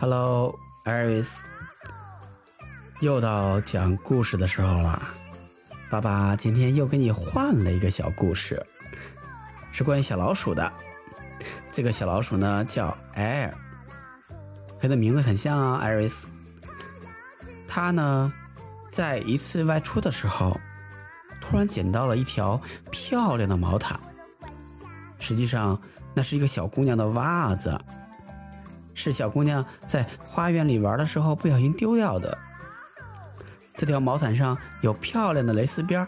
Hello, Iris。又到讲故事的时候了。爸爸今天又给你换了一个小故事，是关于小老鼠的。这个小老鼠呢叫 Air，和它名字很像啊，Iris。它呢在一次外出的时候，突然捡到了一条漂亮的毛毯。实际上，那是一个小姑娘的袜子，是小姑娘在花园里玩的时候不小心丢掉的。这条毛毯上有漂亮的蕾丝边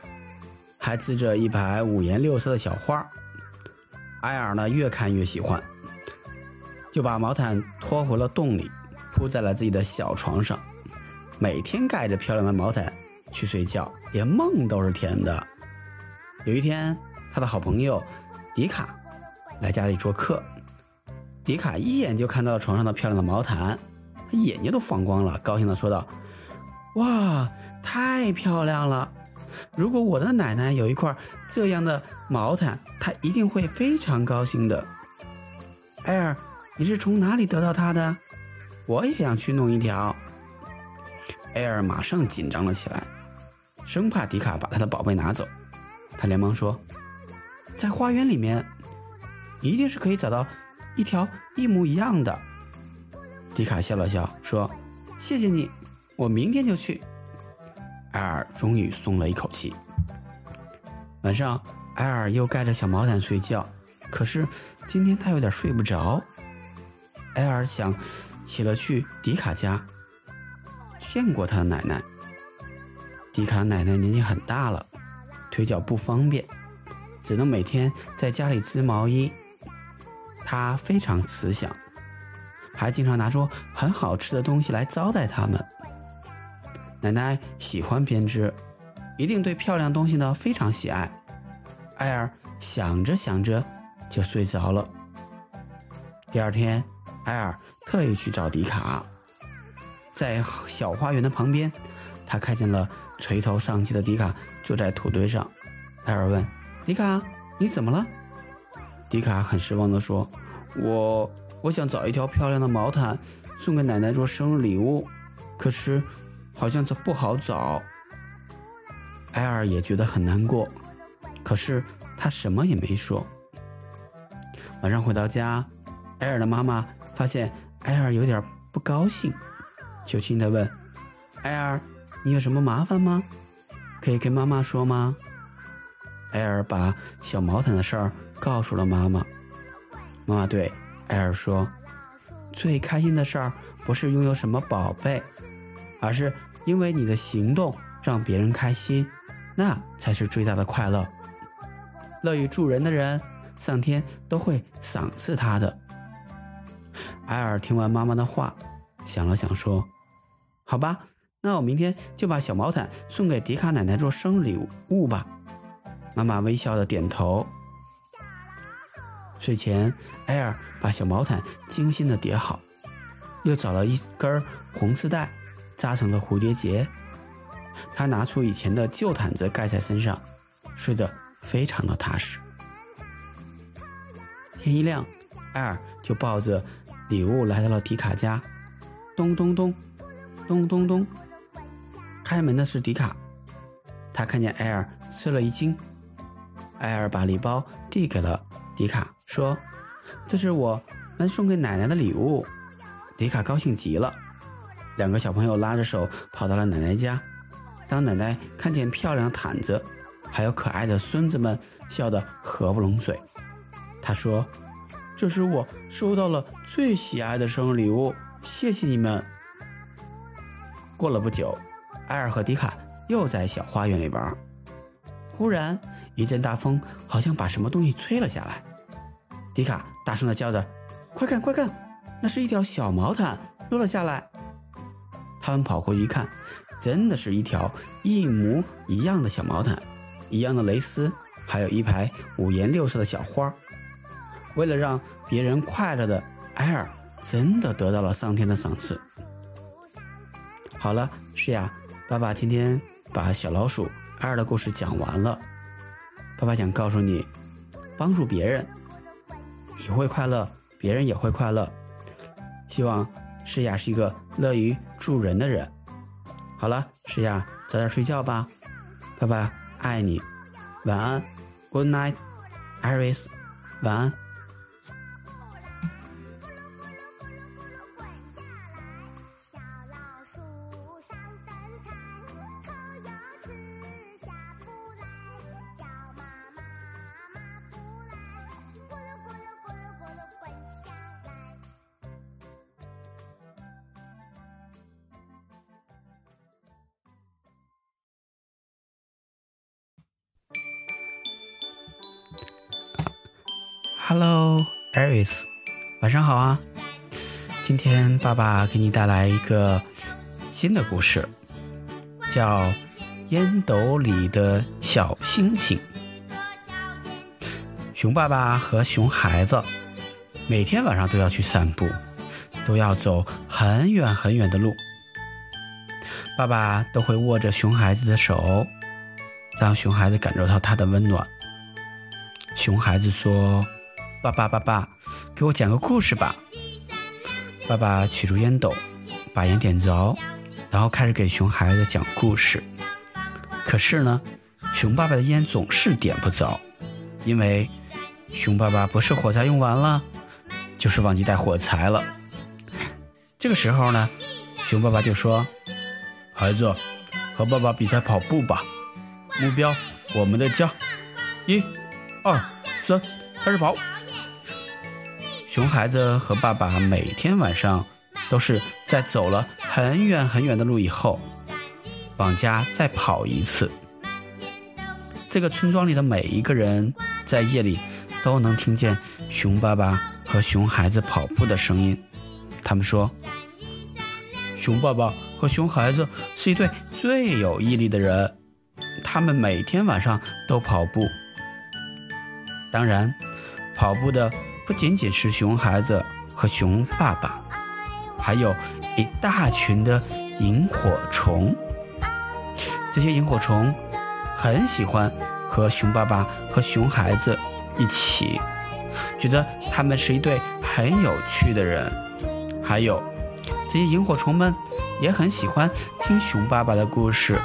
还织着一排五颜六色的小花。埃尔呢，越看越喜欢，就把毛毯拖回了洞里，铺在了自己的小床上，每天盖着漂亮的毛毯去睡觉，连梦都是甜的。有一天，他的好朋友迪卡。来家里做客，迪卡一眼就看到了床上的漂亮的毛毯，他眼睛都放光了，高兴地说道：“哇，太漂亮了！如果我的奶奶有一块这样的毛毯，她一定会非常高兴的。”艾尔，你是从哪里得到它的？我也想去弄一条。艾尔马上紧张了起来，生怕迪卡把他的宝贝拿走，他连忙说：“在花园里面。”一定是可以找到一条一模一样的。迪卡笑了笑说：“谢谢你，我明天就去。”埃尔终于松了一口气。晚上，埃尔又盖着小毛毯睡觉，可是今天他有点睡不着。埃尔想起了去迪卡家见过他的奶奶。迪卡奶奶年纪很大了，腿脚不方便，只能每天在家里织毛衣。他非常慈祥，还经常拿出很好吃的东西来招待他们。奶奶喜欢编织，一定对漂亮东西呢非常喜爱。艾尔想着想着就睡着了。第二天，艾尔特意去找迪卡，在小花园的旁边，他看见了垂头丧气的迪卡坐在土堆上。艾尔问：“迪卡，你怎么了？”迪卡很失望地说。我我想找一条漂亮的毛毯送给奶奶做生日礼物，可是好像这不好找。埃尔也觉得很难过，可是他什么也没说。晚上回到家，埃尔的妈妈发现埃尔有点不高兴，就轻的问：“埃尔，你有什么麻烦吗？可以跟妈妈说吗？”埃尔把小毛毯的事儿告诉了妈妈。妈妈对艾尔说：“最开心的事儿不是拥有什么宝贝，而是因为你的行动让别人开心，那才是最大的快乐。乐于助人的人，上天都会赏赐他的。”艾尔听完妈妈的话，想了想说：“好吧，那我明天就把小毛毯送给迪卡奶奶做生日礼物吧。”妈妈微笑的点头。睡前，艾尔把小毛毯精心的叠好，又找了一根红丝带，扎成了蝴蝶结。他拿出以前的旧毯子盖在身上，睡得非常的踏实。天一亮，艾尔就抱着礼物来到了迪卡家。咚咚咚，咚咚咚，开门的是迪卡。他看见艾尔，吃了一惊。艾尔把礼包递给了迪卡。说：“这是我们送给奶奶的礼物。”迪卡高兴极了。两个小朋友拉着手跑到了奶奶家。当奶奶看见漂亮毯子，还有可爱的孙子们，笑得合不拢嘴。她说：“这是我收到了最喜爱的生日礼物，谢谢你们。”过了不久，艾尔和迪卡又在小花园里玩。忽然，一阵大风好像把什么东西吹了下来。迪卡大声的叫着：“快看，快看，那是一条小毛毯落了下来。”他们跑过去一看，真的是一条一模一样的小毛毯，一样的蕾丝，还有一排五颜六色的小花。为了让别人快乐的埃尔，真的得到了上天的赏赐。好了，是呀，爸爸今天把小老鼠埃尔的故事讲完了。爸爸想告诉你，帮助别人。你会快乐，别人也会快乐。希望诗雅是一个乐于助人的人。好了，诗雅，早点睡觉吧，爸爸爱你，晚安，Good night，Iris，晚安。Hello, Aris，晚上好啊！今天爸爸给你带来一个新的故事，叫《烟斗里的小星星》。熊爸爸和熊孩子每天晚上都要去散步，都要走很远很远的路。爸爸都会握着熊孩子的手，让熊孩子感受到他的温暖。熊孩子说。爸爸，爸爸，给我讲个故事吧。爸爸取出烟斗，把烟点着，然后开始给熊孩子讲故事。可是呢，熊爸爸的烟总是点不着，因为熊爸爸不是火柴用完了，就是忘记带火柴了。这个时候呢，熊爸爸就说：“孩子，和爸爸比赛跑步吧，目标我们的家，一、二、三，开始跑。”熊孩子和爸爸每天晚上都是在走了很远很远的路以后，往家再跑一次。这个村庄里的每一个人在夜里都能听见熊爸爸和熊孩子跑步的声音。他们说，熊爸爸和熊孩子是一对最有毅力的人，他们每天晚上都跑步。当然，跑步的。不仅仅是熊孩子和熊爸爸，还有一大群的萤火虫。这些萤火虫很喜欢和熊爸爸和熊孩子一起，觉得他们是一对很有趣的人。还有，这些萤火虫们也很喜欢听熊爸爸的故事。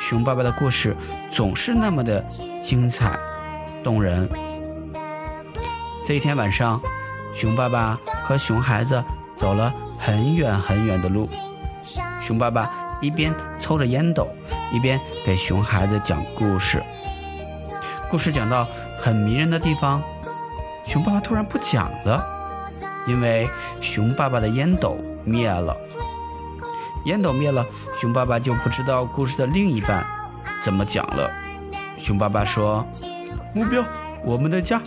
熊爸爸的故事总是那么的精彩动人。这一天晚上，熊爸爸和熊孩子走了很远很远的路。熊爸爸一边抽着烟斗，一边给熊孩子讲故事。故事讲到很迷人的地方，熊爸爸突然不讲了，因为熊爸爸的烟斗灭了。烟斗灭了，熊爸爸就不知道故事的另一半怎么讲了。熊爸爸说：“目标，我们的家，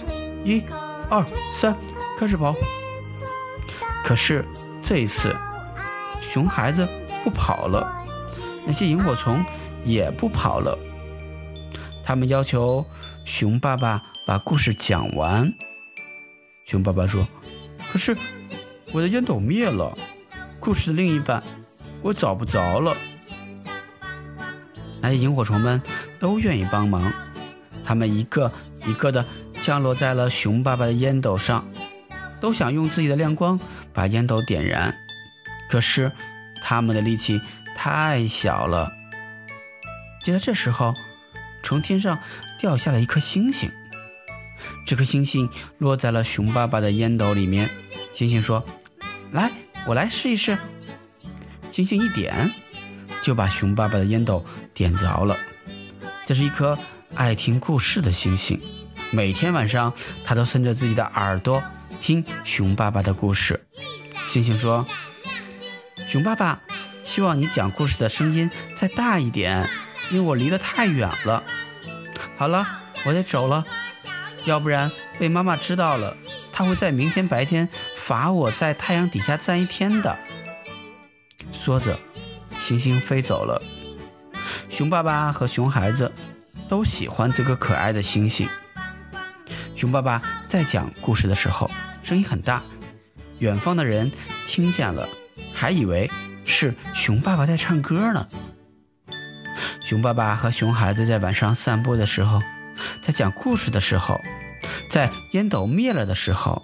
一。”二三，开始跑。可是这一次，熊孩子不跑了，那些萤火虫也不跑了。他们要求熊爸爸把故事讲完。熊爸爸说：“可是我的烟斗灭了，故事的另一半我找不着了。”那些萤火虫们都愿意帮忙，他们一个一个的。降落在了熊爸爸的烟斗上，都想用自己的亮光把烟斗点燃，可是他们的力气太小了。就在这时候，从天上掉下了一颗星星，这颗星星落在了熊爸爸的烟斗里面。星星说：“来，我来试一试。”星星一点，就把熊爸爸的烟斗点着了。这是一颗爱听故事的星星。每天晚上，他都伸着自己的耳朵听熊爸爸的故事。星星说：“熊爸爸，希望你讲故事的声音再大一点，因为我离得太远了。”好了，我得走了，要不然被妈妈知道了，她会在明天白天罚我在太阳底下站一天的。说着，星星飞走了。熊爸爸和熊孩子都喜欢这个可爱的星星。熊爸爸在讲故事的时候，声音很大，远方的人听见了，还以为是熊爸爸在唱歌呢。熊爸爸和熊孩子在晚上散步的时候，在讲故事的时候，在烟斗灭了的时候，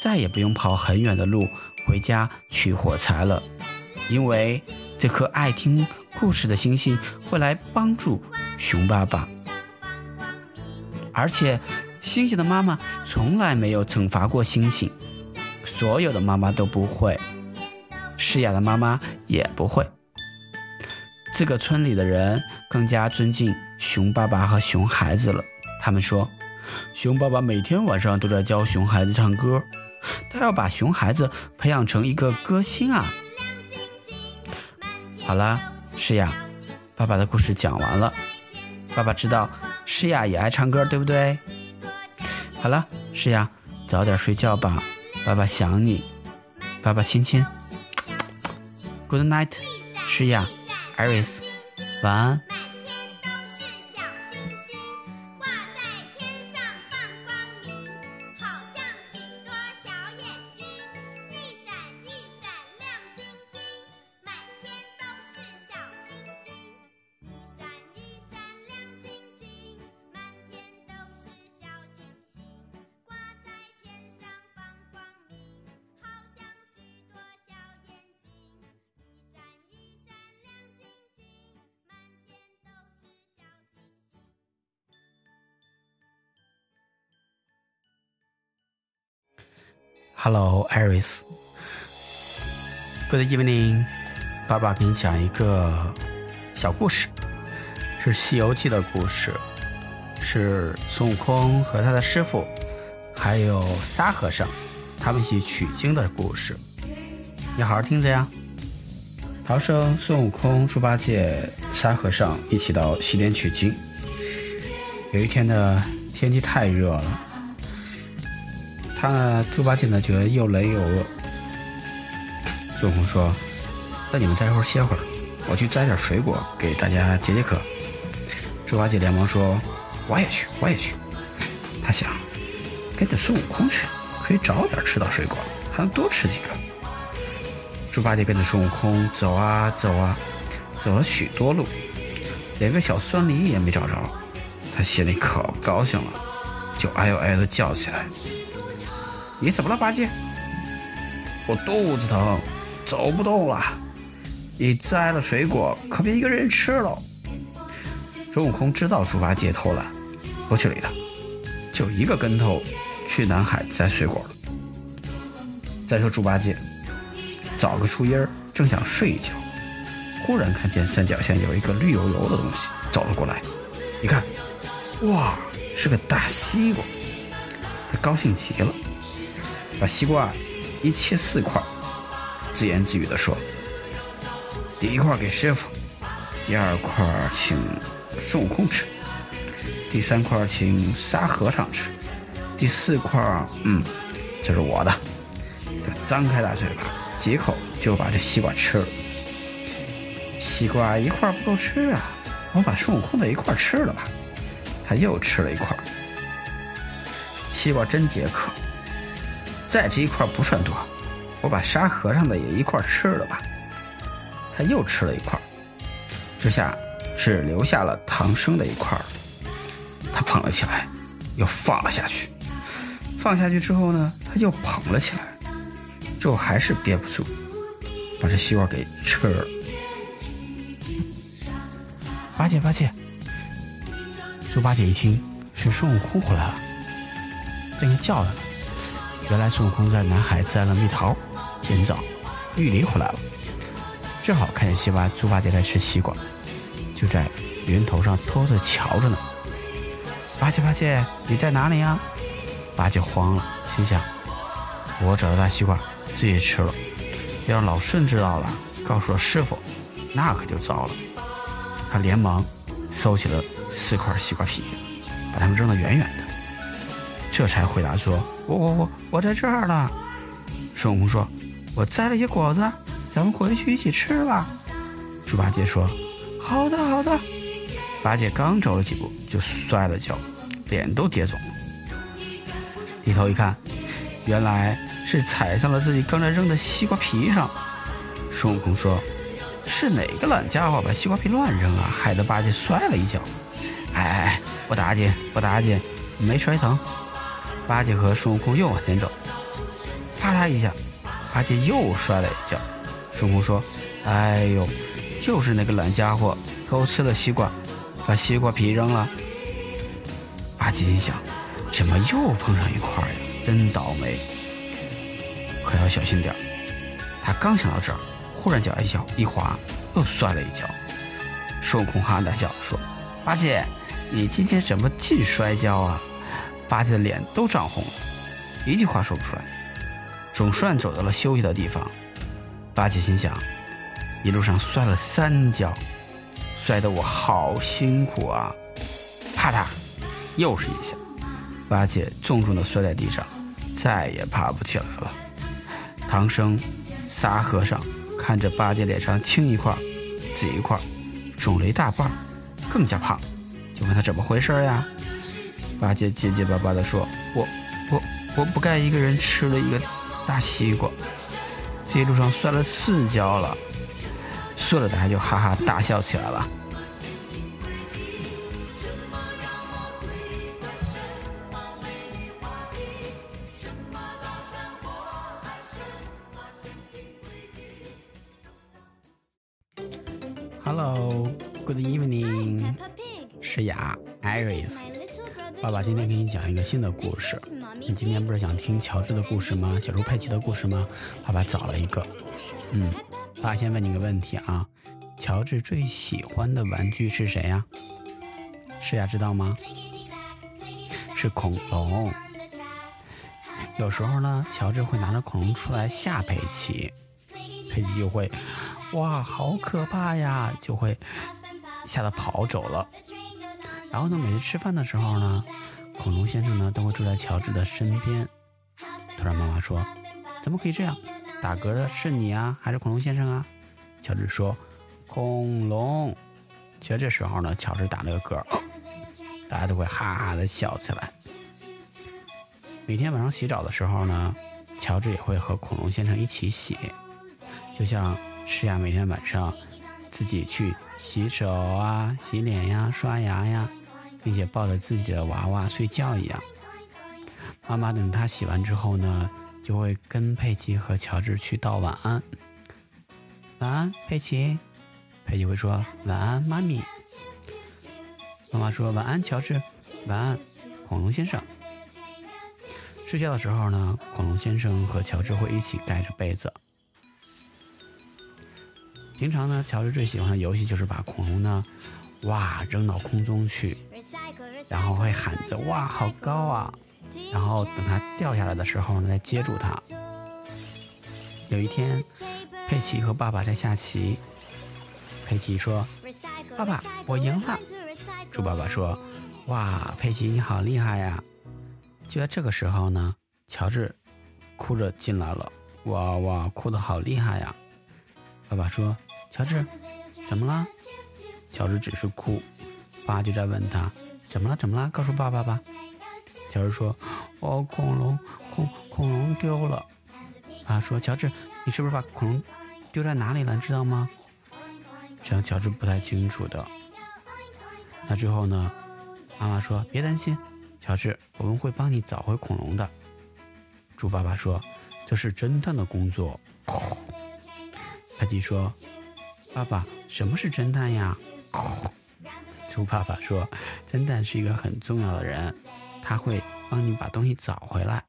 再也不用跑很远的路回家取火柴了，因为这颗爱听故事的星星会来帮助熊爸爸。而且，星星的妈妈从来没有惩罚过星星，所有的妈妈都不会，诗雅的妈妈也不会。这个村里的人更加尊敬熊爸爸和熊孩子了。他们说，熊爸爸每天晚上都在教熊孩子唱歌，他要把熊孩子培养成一个歌星啊！好了，诗雅，爸爸的故事讲完了。爸爸知道诗雅也爱唱歌，对不对？好了，诗雅，早点睡觉吧，爸爸想你，爸爸亲亲。Good night，诗雅。Iris，晚安。Hello, Iris. Good evening. 爸爸给你讲一个小故事，是《西游记》的故事，是孙悟空和他的师傅，还有沙和尚，他们一起取经的故事。你好好听着呀。唐僧、孙悟空、猪八戒、沙和尚一起到西天取经。有一天呢，天气太热了。他，猪八戒呢觉得又累又饿。孙悟空说：“那你们待会儿歇会儿，我去摘点水果给大家解解渴。”猪八戒连忙说：“我也去，我也去。”他想跟着孙悟空去，可以早点吃到水果，还能多吃几个。猪八戒跟着孙悟空走啊走啊，走了许多路，连个小酸梨也没找着，他心里可高兴了，就哎呦哎的叫起来。你怎么了，八戒？我肚子疼，走不动了。你摘了水果，可别一个人吃了。孙悟空知道猪八戒偷懒，不去理他，就一个跟头去南海摘水果了。再说猪八戒，找个树荫儿正想睡一觉，忽然看见山脚下有一个绿油油的东西走了过来，一看，哇，是个大西瓜，他高兴极了。把西瓜一切四块，自言自语地说：“第一块给师傅，第二块请孙悟空吃，第三块请沙和尚吃，第四块，嗯，这是我的。”他张开大嘴巴，几口就把这西瓜吃了。西瓜一块不够吃啊，我把孙悟空的一块吃了吧。他又吃了一块，西瓜真解渴。再这一块不算多，我把沙和尚的也一块吃了吧。他又吃了一块，这下只留下了唐僧的一块。他捧了起来，又放了下去。放下去之后呢，他又捧了起来，最后还是憋不住，把这西瓜给吃了。八戒，八戒，猪八戒一听是孙悟空回来了，正要叫他呢。原来孙悟空在南海摘了蜜桃、今早、玉梨回来了，正好看见西瓜猪八戒在吃西瓜，就在云头上偷着瞧着呢。八戒，八戒，你在哪里呀？八戒慌了，心想：我找到大西瓜，自己吃了，要让老孙知道了，告诉了师傅，那可就糟了。他连忙收起了四块西瓜皮，把它们扔得远远的。这才回答说：“我我我我在这儿呢。”孙悟空说：“我摘了些果子，咱们回去一起吃吧。”猪八戒说：“好的好的。”八戒刚走了几步，就摔了跤，脸都跌肿了。低头一看，原来是踩上了自己刚才扔的西瓜皮上。孙悟空说：“是哪个懒家伙把西瓜皮乱扔啊？害得八戒摔了一跤。”哎哎哎，不打紧不打紧，没摔疼。八戒和孙悟空又往前走，啪嗒一下，八戒又摔了一跤。孙悟空说：“哎呦，就是那个懒家伙偷吃了西瓜，把西瓜皮扔了。”八戒心想：“怎么又碰上一块呀？真倒霉，可要小心点他刚想到这儿，忽然脚一小一滑，又摔了一跤。孙悟空哈哈大笑说：“八戒，你今天怎么净摔跤啊？”八戒的脸都涨红了，一句话说不出来，总算走到了休息的地方。八戒心想：一路上摔了三跤，摔得我好辛苦啊！啪嗒，又是一下，八戒重重的摔在地上，再也爬不起来了。唐僧、沙和尚看着八戒脸上青一块、紫一块，肿了一大半，更加胖，就问他怎么回事呀？八戒结结巴巴地说：“我、我、我不该一个人吃了一个大西瓜，这一路上摔了四跤了。”说着，大家就哈哈大笑起来了。讲一个新的故事。你今天不是想听乔治的故事吗？小猪佩奇的故事吗？爸爸找了一个。嗯，爸爸先问你个问题啊，乔治最喜欢的玩具是谁呀？是呀知道吗？是恐龙。有时候呢，乔治会拿着恐龙出来吓佩奇，佩奇就会，哇，好可怕呀，就会吓得跑走了。然后呢，每次吃饭的时候呢，恐龙先生呢都会住在乔治的身边。突然妈妈说：“怎么可以这样？打嗝的是你啊，还是恐龙先生啊？”乔治说：“恐龙。”其实这时候呢，乔治打了个嗝，大家都会哈哈的笑起来。每天晚上洗澡的时候呢，乔治也会和恐龙先生一起洗，就像诗雅每天晚上自己去洗手啊、洗脸呀、刷牙呀。并且抱着自己的娃娃睡觉一样。妈妈等他洗完之后呢，就会跟佩奇和乔治去道晚安。晚安，佩奇。佩奇会说晚安，妈咪。妈妈说晚安，乔治。晚安，恐龙先生。睡觉的时候呢，恐龙先生和乔治会一起盖着被子。平常呢，乔治最喜欢的游戏就是把恐龙呢，哇，扔到空中去。然后会喊着“哇，好高啊！”然后等它掉下来的时候呢，再接住它。有一天，佩奇和爸爸在下棋。佩奇说：“爸爸，我赢了。”猪爸爸说：“哇，佩奇你好厉害呀！”就在这个时候呢，乔治哭着进来了。哇哇，哭得好厉害呀！爸爸说：“乔治，怎么了？”乔治只是哭。爸就在问他。怎么了？怎么了？告诉爸爸吧。乔治说：“哦，恐龙，恐恐龙丢了。”爸说：“乔治，你是不是把恐龙丢在哪里了？你知道吗？”这样乔治不太清楚的。那之后呢？妈妈说：“别担心，乔治，我们会帮你找回恐龙的。”猪爸爸说：“这是侦探的工作。”派迪说：“爸爸，什么是侦探呀？”猪爸爸说：“侦探是一个很重要的人，他会帮你把东西找回来。”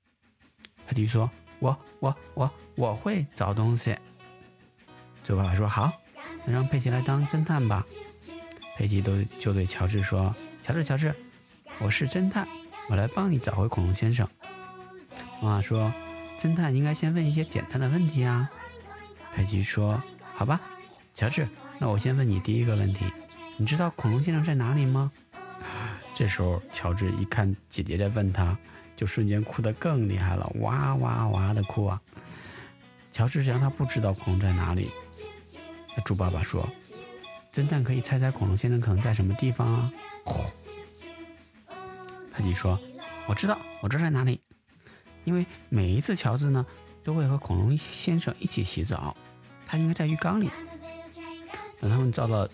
佩奇说：“我我我我会找东西。”猪爸爸说：“好，那让佩奇来当侦探吧。”佩奇都就对乔治说：“乔治，乔治，我是侦探，我来帮你找回恐龙先生。”妈妈说：“侦探应该先问一些简单的问题啊。”佩奇说：“好吧，乔治，那我先问你第一个问题。”你知道恐龙先生在哪里吗？这时候，乔治一看姐姐在问他，就瞬间哭得更厉害了，哇哇哇的哭啊！乔治想他不知道恐龙在哪里。那猪爸爸说：“侦探可以猜猜恐龙先生可能在什么地方啊？”佩奇说：“我知道，我知道在哪里，因为每一次乔治呢都会和恐龙先生一起洗澡，他应该在浴缸里。等他们找到。”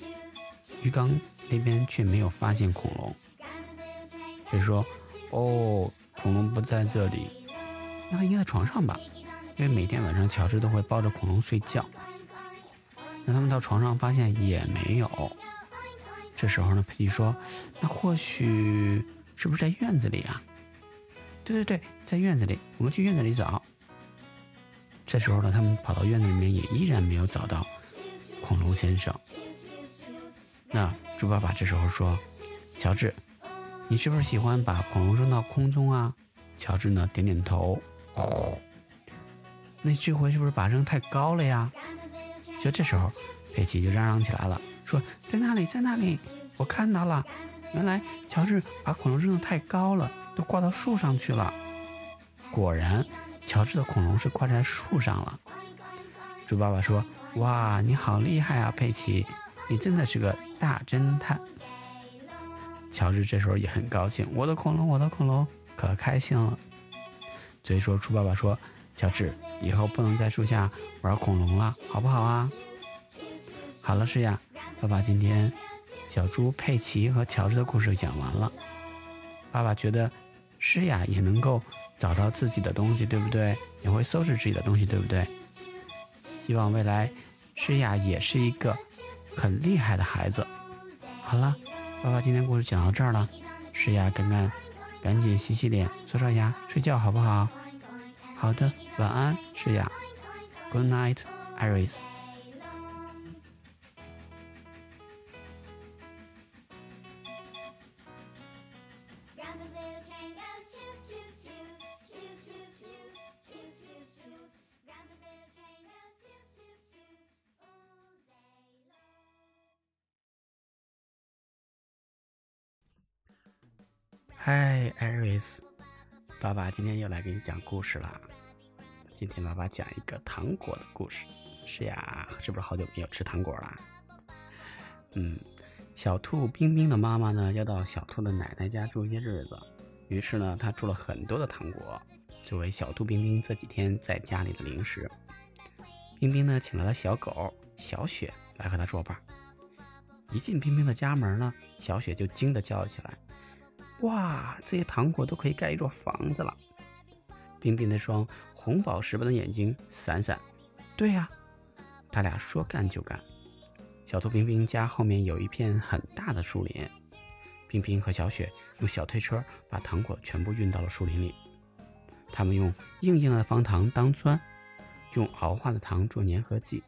鱼缸那边却没有发现恐龙，就说：“哦，恐龙不在这里，那它应该在床上吧？”因为每天晚上乔治都会抱着恐龙睡觉。那他们到床上发现也没有。这时候呢，佩奇说：“那或许是不是在院子里啊？”“对对对，在院子里，我们去院子里找。”这时候呢，他们跑到院子里面，也依然没有找到恐龙先生。那猪爸爸这时候说：“乔治，你是不是喜欢把恐龙扔到空中啊？”乔治呢点点头。那这回是不是把扔太高了呀？就这时候，佩奇就嚷嚷起来了，说：“在那里，在那里，我看到了，原来乔治把恐龙扔得太高了，都挂到树上去了。”果然。乔治的恐龙是挂在树上了。猪爸爸说：“哇，你好厉害啊，佩奇，你真的是个大侦探。”乔治这时候也很高兴：“我的恐龙，我的恐龙，可开心了。”所以说，猪爸爸说：“乔治，以后不能在树下玩恐龙了，好不好啊？”好了，是呀，爸爸今天小猪佩奇和乔治的故事讲完了。爸爸觉得诗雅也能够。找到自己的东西，对不对？也会收拾自己的东西，对不对？希望未来诗雅也是一个很厉害的孩子。好了，爸爸今天故事讲到这儿了，诗雅赶赶，赶紧洗洗脸，刷刷牙，睡觉好不好？好的，晚安，诗雅。Good night, Iris. 嗨，艾瑞斯，爸爸今天又来给你讲故事了。今天爸爸讲一个糖果的故事。是呀，是不是好久没有吃糖果了？嗯，小兔冰冰的妈妈呢，要到小兔的奶奶家住一些日子，于是呢，她做了很多的糖果，作为小兔冰冰这几天在家里的零食。冰冰呢，请来了小狗小雪来和她作伴。一进冰冰的家门呢，小雪就惊得叫了起来。哇，这些糖果都可以盖一座房子了！冰冰那双红宝石般的眼睛闪闪。对呀，他俩说干就干。小兔冰冰家后面有一片很大的树林，冰冰和小雪用小推车把糖果全部运到了树林里。他们用硬硬的方糖当砖，用熬化的糖做粘合剂，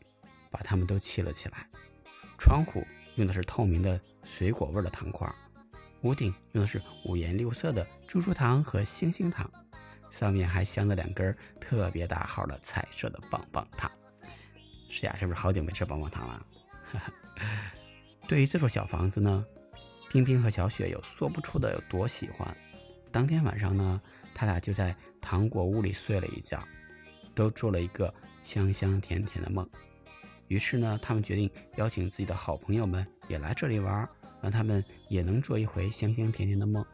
把它们都砌了起来。窗户用的是透明的水果味的糖块。屋顶用的是五颜六色的猪猪糖和星星糖，上面还镶着两根特别大号的彩色的棒棒糖。是呀，是不是好久没吃棒棒糖了？对于这座小房子呢，冰冰和小雪有说不出的有多喜欢。当天晚上呢，他俩就在糖果屋里睡了一觉，都做了一个香香甜甜的梦。于是呢，他们决定邀请自己的好朋友们也来这里玩。让他们也能做一回香香甜甜的梦。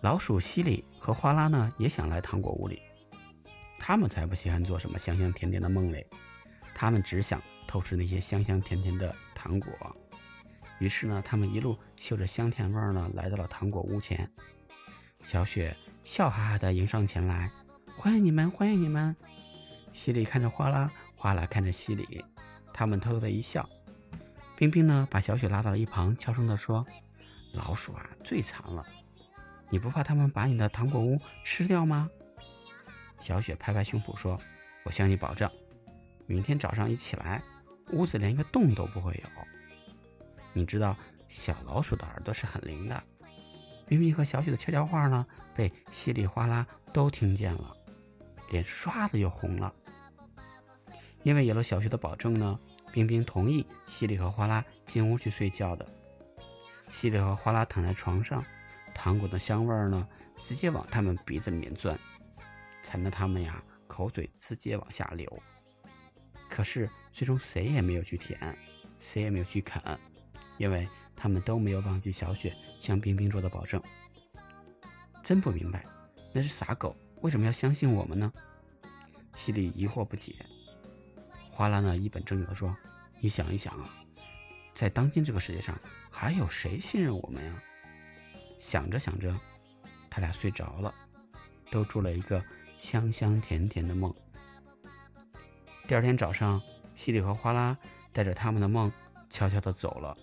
老鼠西里和花拉呢，也想来糖果屋里。他们才不稀罕做什么香香甜甜的梦嘞，他们只想偷吃那些香香甜甜的糖果。于是呢，他们一路嗅着香甜味儿呢，来到了糖果屋前。小雪笑哈哈的迎上前来，欢迎你们，欢迎你们。西里看着花拉，花拉看着西里，他们偷偷的一笑。冰冰呢，把小雪拉到了一旁，悄声地说：“老鼠啊，最馋了，你不怕他们把你的糖果屋吃掉吗？”小雪拍拍胸脯说：“我向你保证，明天早上一起来，屋子连一个洞都不会有。你知道，小老鼠的耳朵是很灵的。”冰冰和小雪的悄悄话呢，被稀里哗啦都听见了，脸刷的又红了，因为有了小雪的保证呢。冰冰同意西里和花拉进屋去睡觉的。西里和花拉躺在床上，糖果的香味儿呢，直接往他们鼻子里面钻，馋得他们呀口水直接往下流。可是最终谁也没有去舔，谁也没有去啃，因为他们都没有忘记小雪向冰冰做的保证。真不明白，那是傻狗为什么要相信我们呢？西里疑惑不解。花拉呢一本正经地说：“你想一想啊，在当今这个世界上，还有谁信任我们呀？”想着想着，他俩睡着了，都做了一个香香甜甜的梦。第二天早上，西里和花拉带着他们的梦悄悄的走了。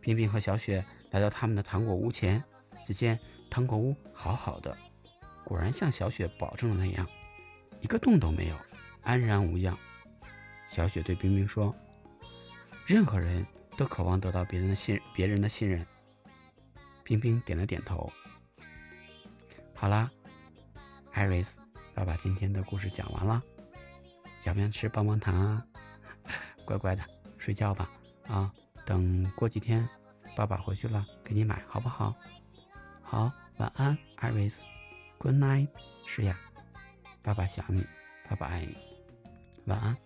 冰冰和小雪来到他们的糖果屋前，只见糖果屋好好的，果然像小雪保证的那样，一个洞都没有，安然无恙。小雪对冰冰说：“任何人都渴望得到别人的信，别人的信任。”冰冰点了点头。好啦，艾瑞斯，爸爸今天的故事讲完了，想不想吃棒棒糖啊？乖乖的睡觉吧，啊，等过几天爸爸回去了给你买，好不好？好，晚安，艾瑞斯，Good night，是呀，爸爸想你，爸爸爱你，晚安。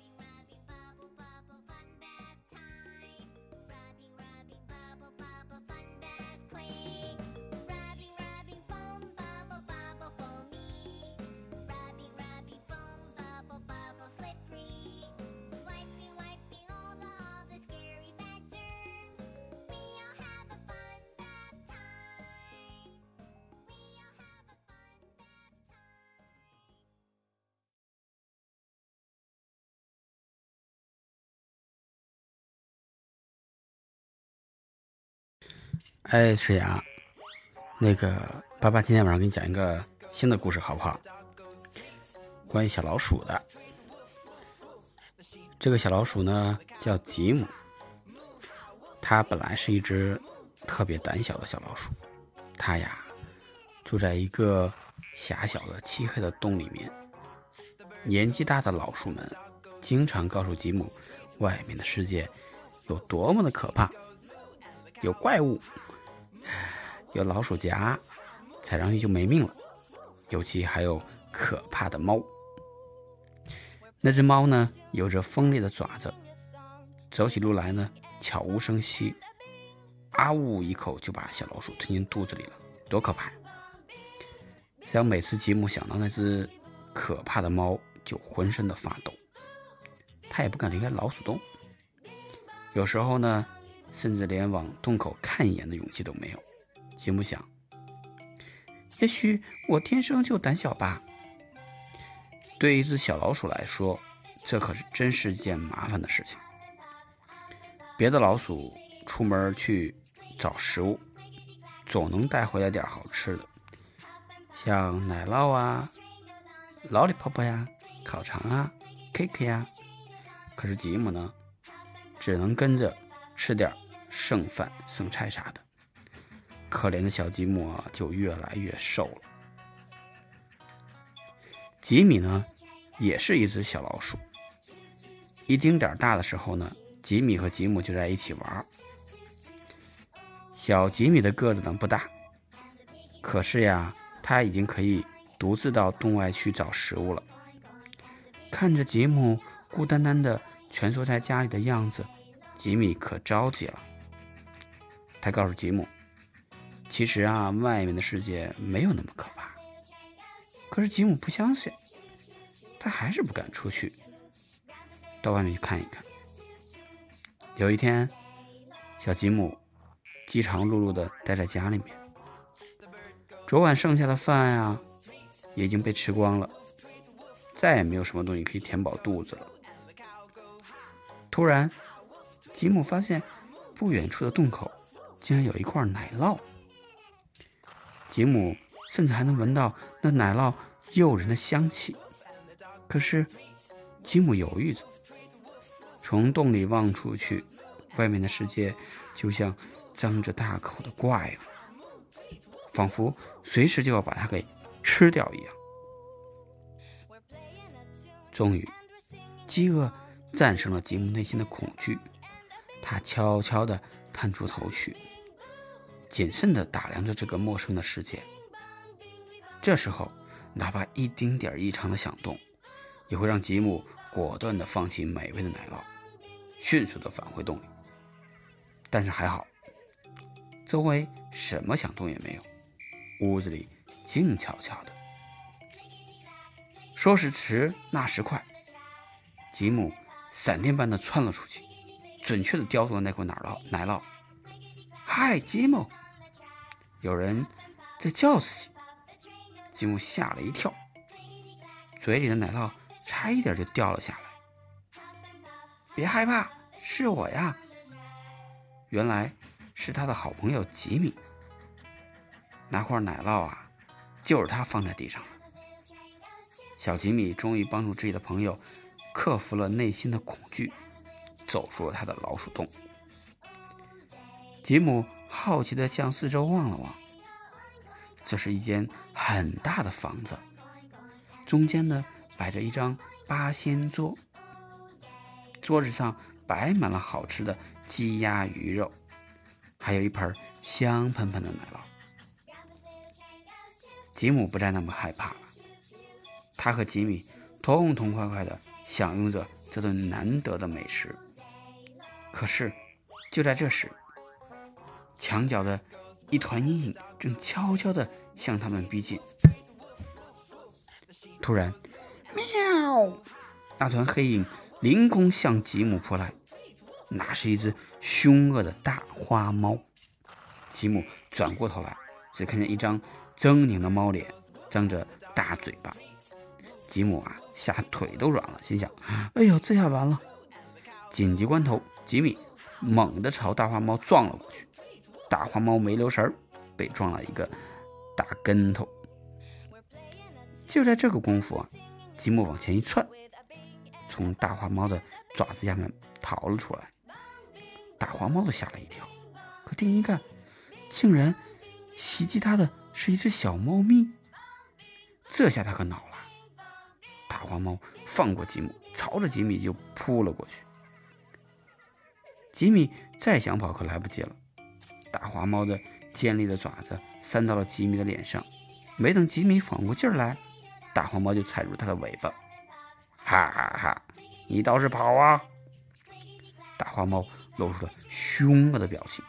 哎，石雅，那个爸爸今天晚上给你讲一个新的故事，好不好？关于小老鼠的。这个小老鼠呢叫吉姆，它本来是一只特别胆小的小老鼠，它呀住在一个狭小的漆黑的洞里面。年纪大的老鼠们经常告诉吉姆，外面的世界有多么的可怕，有怪物。有老鼠夹，踩上去就没命了。尤其还有可怕的猫。那只猫呢，有着锋利的爪子，走起路来呢悄无声息，啊呜一口就把小老鼠吞进肚子里了，多可怕！像每次吉姆想到那只可怕的猫，就浑身的发抖，他也不敢离开老鼠洞。有时候呢，甚至连往洞口看一眼的勇气都没有。吉姆想，也许我天生就胆小吧。对一只小老鼠来说，这可是真是件麻烦的事情。别的老鼠出门去找食物，总能带回来点好吃的，像奶酪啊、老里泡泡呀、烤肠啊、cake 呀。可是吉姆呢，只能跟着吃点剩饭、剩菜啥的。可怜的小吉姆啊，就越来越瘦了。吉米呢，也是一只小老鼠。一丁点大的时候呢，吉米和吉姆就在一起玩。小吉米的个子呢不大，可是呀，他已经可以独自到洞外去找食物了。看着吉姆孤单单的蜷缩在家里的样子，吉米可着急了。他告诉吉姆。其实啊，外面的世界没有那么可怕。可是吉姆不相信，他还是不敢出去，到外面去看一看。有一天，小吉姆饥肠辘辘的待在家里面，昨晚剩下的饭呀，已经被吃光了，再也没有什么东西可以填饱肚子了。突然，吉姆发现不远处的洞口竟然有一块奶酪。吉姆甚至还能闻到那奶酪诱人的香气，可是吉姆犹豫着。从洞里望出去，外面的世界就像张着大口的怪物，仿佛随时就要把它给吃掉一样。终于，饥饿战胜了吉姆内心的恐惧，他悄悄地探出头去。谨慎地打量着这个陌生的世界。这时候，哪怕一丁点异常的响动，也会让吉姆果断地放弃美味的奶酪，迅速地返回洞里。但是还好，周围什么响动也没有，屋子里静悄悄的。说时迟，那时快，吉姆闪电般地窜了出去，准确地叼住了那块奶酪。奶酪，嗨，吉姆！有人在叫自己，吉姆吓了一跳，嘴里的奶酪差一点就掉了下来。别害怕，是我呀。原来是他的好朋友吉米。那块奶酪啊，就是他放在地上的。小吉米终于帮助自己的朋友克服了内心的恐惧，走出了他的老鼠洞。吉姆好奇地向四周望了望，这是一间很大的房子，中间呢摆着一张八仙桌，桌子上摆满了好吃的鸡鸭鱼肉，还有一盆香喷喷的奶酪。吉姆不再那么害怕了。他和吉米痛痛快快地享用着这顿难得的美食。可是，就在这时，墙角的一团阴影正悄悄地向他们逼近。突然，喵！那团黑影凌空向吉姆扑来，那是一只凶恶的大花猫。吉姆转过头来，只看见一张狰狞的猫脸，张着大嘴巴。吉姆啊，吓腿都软了，心想：“哎呦，这下完了！”紧急关头，吉米猛地朝大花猫撞了过去，大花猫没留神儿，被撞了一个大跟头。就在这个功夫啊，吉姆往前一窜，从大花猫的爪子下面逃了出来。大花猫都吓了一跳，可定一看，竟然袭击他的是一只小猫咪。这下他可恼了。大花猫放过吉姆，朝着吉米就扑了过去。吉米再想跑，可来不及了。大花猫的尖利的爪子扇到了吉米的脸上，没等吉米缓过劲儿来，大花猫就踩住他的尾巴。哈哈哈！你倒是跑啊！大花猫露出了凶恶的表情，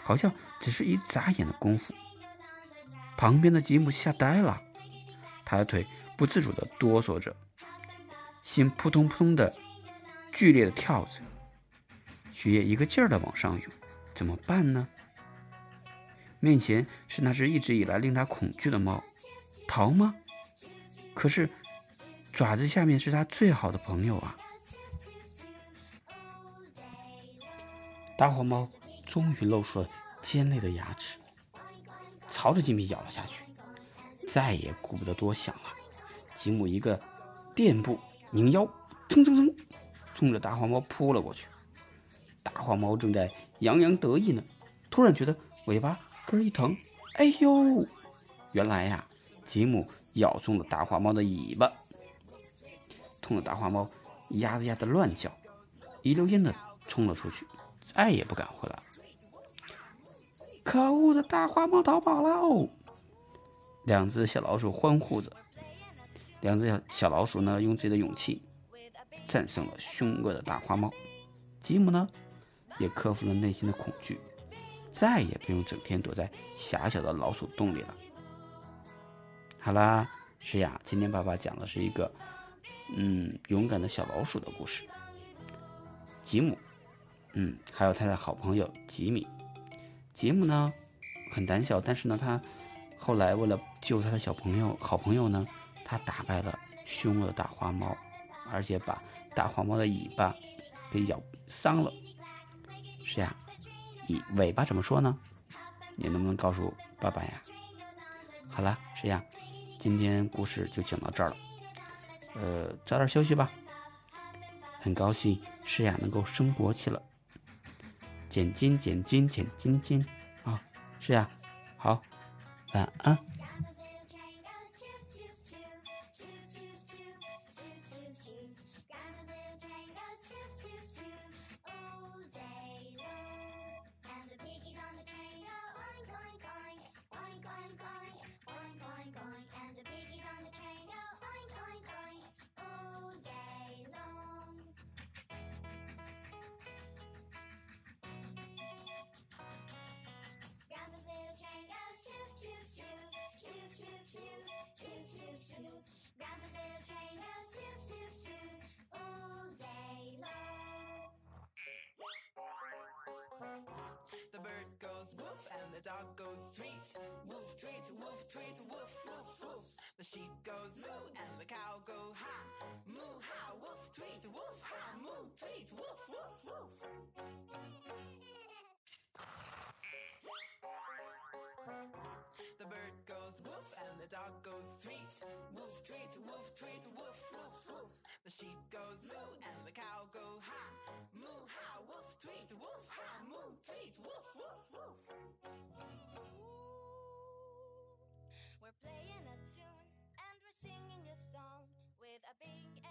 好像只是一眨眼的功夫。旁边的吉姆吓呆了，他的腿。不自主的哆嗦着，心扑通扑通的剧烈的跳着，血液一个劲儿的往上涌，怎么办呢？面前是那只一直以来令他恐惧的猫，逃吗？可是爪子下面是他最好的朋友啊！大黄猫终于露出了尖利的牙齿，朝着吉米咬了下去，再也顾不得多想了。吉姆一个垫步拧腰，蹭蹭蹭，冲着大黄猫扑了过去。大花猫正在洋洋得意呢，突然觉得尾巴根一疼，哎呦！原来呀，吉姆咬中了大花猫的尾巴，痛得大花猫呀子呀的乱叫，一溜烟的冲了出去，再也不敢回来。可恶的大花猫逃跑喽！两只小老鼠欢呼着。两只小小老鼠呢，用自己的勇气战胜了凶恶的大花猫。吉姆呢，也克服了内心的恐惧，再也不用整天躲在狭小的老鼠洞里了。好啦，是呀，今天爸爸讲的是一个嗯勇敢的小老鼠的故事。吉姆，嗯，还有他的好朋友吉米。吉姆呢，很胆小，但是呢，他后来为了救他的小朋友、好朋友呢。他打败了凶恶的大花猫，而且把大花猫的尾巴给咬伤了。是呀，尾尾巴怎么说呢？你能不能告诉爸爸呀？好了，是呀，今天故事就讲到这儿了。呃，早点休息吧。很高兴诗雅能够生勃起了，减金减金减金金啊！是呀，好，晚安。sheep goes moo and the cow go ha. Moo ha, woof tweet, woof ha, moo tweet, woof woof woof. The bird goes woof and the dog goes tweet. Woof tweet, woof tweet, woof woof woof. The sheep goes moo and the cow go ha. Moo ha, woof tweet, woof ha, moo tweet, woof woof woof. We're playing nothing